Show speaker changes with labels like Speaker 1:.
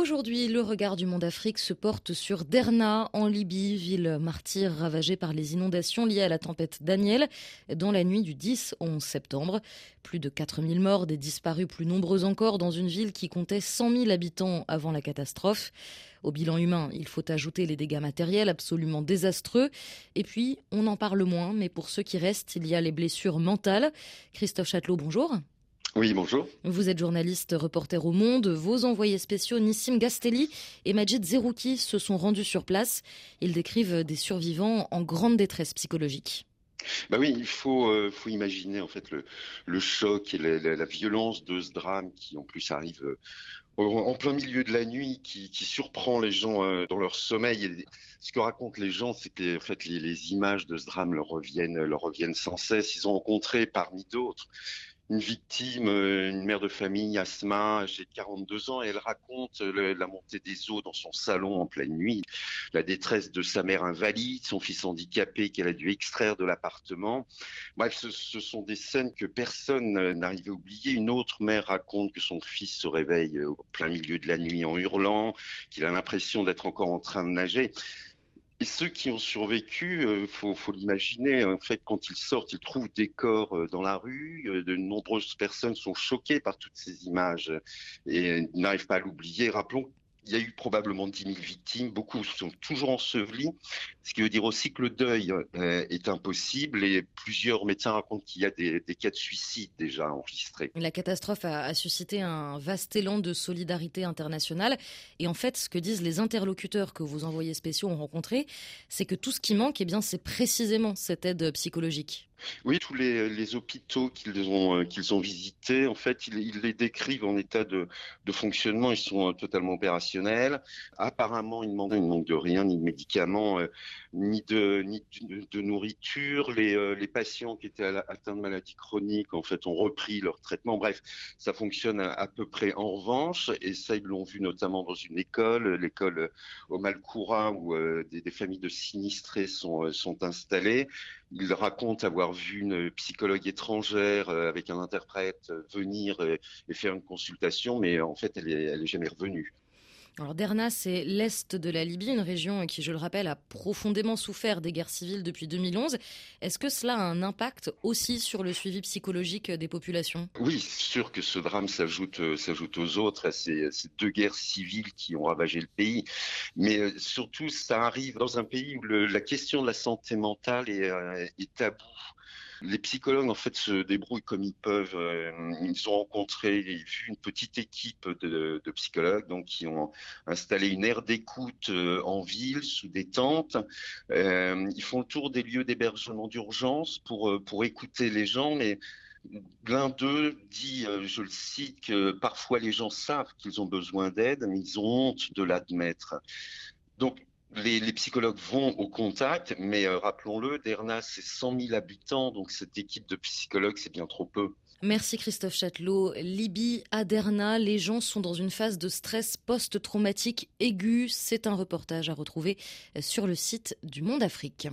Speaker 1: Aujourd'hui, le regard du monde Afrique se porte sur Derna, en Libye, ville martyre ravagée par les inondations liées à la tempête Daniel, dans la nuit du 10 au 11 septembre. Plus de 4000 morts, des disparus plus nombreux encore dans une ville qui comptait 100 000 habitants avant la catastrophe. Au bilan humain, il faut ajouter les dégâts matériels absolument désastreux. Et puis, on en parle moins, mais pour ceux qui restent, il y a les blessures mentales. Christophe Châtelot, bonjour.
Speaker 2: Oui, bonjour.
Speaker 1: Vous êtes journaliste, reporter au Monde. Vos envoyés spéciaux Nissim Gastelli et Majid Zerouki se sont rendus sur place. Ils décrivent des survivants en grande détresse psychologique.
Speaker 2: Bah oui, il faut, euh, faut imaginer en fait le, le choc et la, la, violence de ce drame qui en plus arrive euh, en plein milieu de la nuit, qui, qui surprend les gens euh, dans leur sommeil. Et ce que racontent les gens, c'est que en fait les, les, images de ce drame leur reviennent, leur reviennent sans cesse. Ils ont rencontré parmi d'autres une victime, euh, une mère de famille, Asma, j'ai 42 ans, elle raconte euh, la montée des eaux dans son salon en pleine nuit, la détresse de sa mère invalide, son fils handicapé qu'elle a dû extraire de l'appartement. Bref, ce, ce, sont des scènes que personne n'arrive à oublier. Une autre mère raconte que son fils se réveille au plein milieu de la nuit en hurlant, qu'il a l'impression d'être encore en train de nager. Et ceux qui ont survécu, euh, faut, faut l'imaginer, en fait, quand ils sortent, ils trouvent des corps euh, dans la rue. Euh, de nombreuses personnes sont choquées par toutes ces images et n'arrivent pas à l'oublier. Rappelons il y a eu probablement 10 000 victimes, beaucoup sont toujours ensevelis, ce qui veut dire aussi que le deuil euh, est impossible et plusieurs médecins racontent qu'il y a des, cas de suicide déjà enregistrés.
Speaker 1: La catastrophe a, a, suscité un vaste élan de solidarité internationale et en fait ce que disent les interlocuteurs que vos envoyés spéciaux ont rencontrés, c'est que tout ce qui manque, eh bien c'est précisément cette aide psychologique.
Speaker 2: Oui, tous les, hôpitaux qu'ils ont, euh, qu'ils ont visités, en fait, ils, ils, les décrivent en état de, fonctionnement. Ils sont euh, totalement opérationnels. Apparemment, il ne manque, il manque de rien, ni de médicaments, euh, ni de, nourriture. Les, patients qui étaient atteints de maladies chroniques, en fait, ont repris leur traitement. Bref, ça fonctionne à, peu près. En revanche, et ça, ils l'ont vu notamment dans une école, l'école au Malcoura, où des, familles de sinistrés sont installées. Ils racontent avoir vu une psychologue étrangère euh, avec un interprète euh, venir et faire une consultation, mais en fait, elle est, elle est jamais revenue.
Speaker 1: Alors Derna, c'est l'est de la Libye, une région qui, je le rappelle, a profondément souffert des guerres civiles depuis 2011. Est-ce que cela a un impact aussi sur le suivi psychologique des populations?
Speaker 2: Oui, sûr que ce drame s'ajoute s'ajoute aux autres, à ces, ces, deux guerres civiles qui ont ravagé le pays. Mais surtout, ça arrive dans un pays où la question de la santé mentale est, est taboue. Les psychologues, en fait, se débrouillent comme ils peuvent. Euh, ils ont rencontré vu une petite équipe de, de, psychologues donc, qui ont installé une aire d'écoute euh, en ville, sous des tentes. Euh, ils font le tour des lieux d'hébergement d'urgence pour, pour écouter les gens, mais L'un d'eux dit, je le cite, que parfois les gens savent qu'ils ont besoin d'aide, mais ils ont honte de l'admettre. Donc, les, psychologues vont au contact, mais euh, rappelons-le, Derna, c'est 100 000 habitants, donc cette équipe de psychologues, c'est bien trop peu.
Speaker 1: Merci Christophe Châtelot. Libye, à Derna, les gens sont dans une phase de stress post-traumatique aigu. C'est un reportage à retrouver sur le site du Monde Afrique.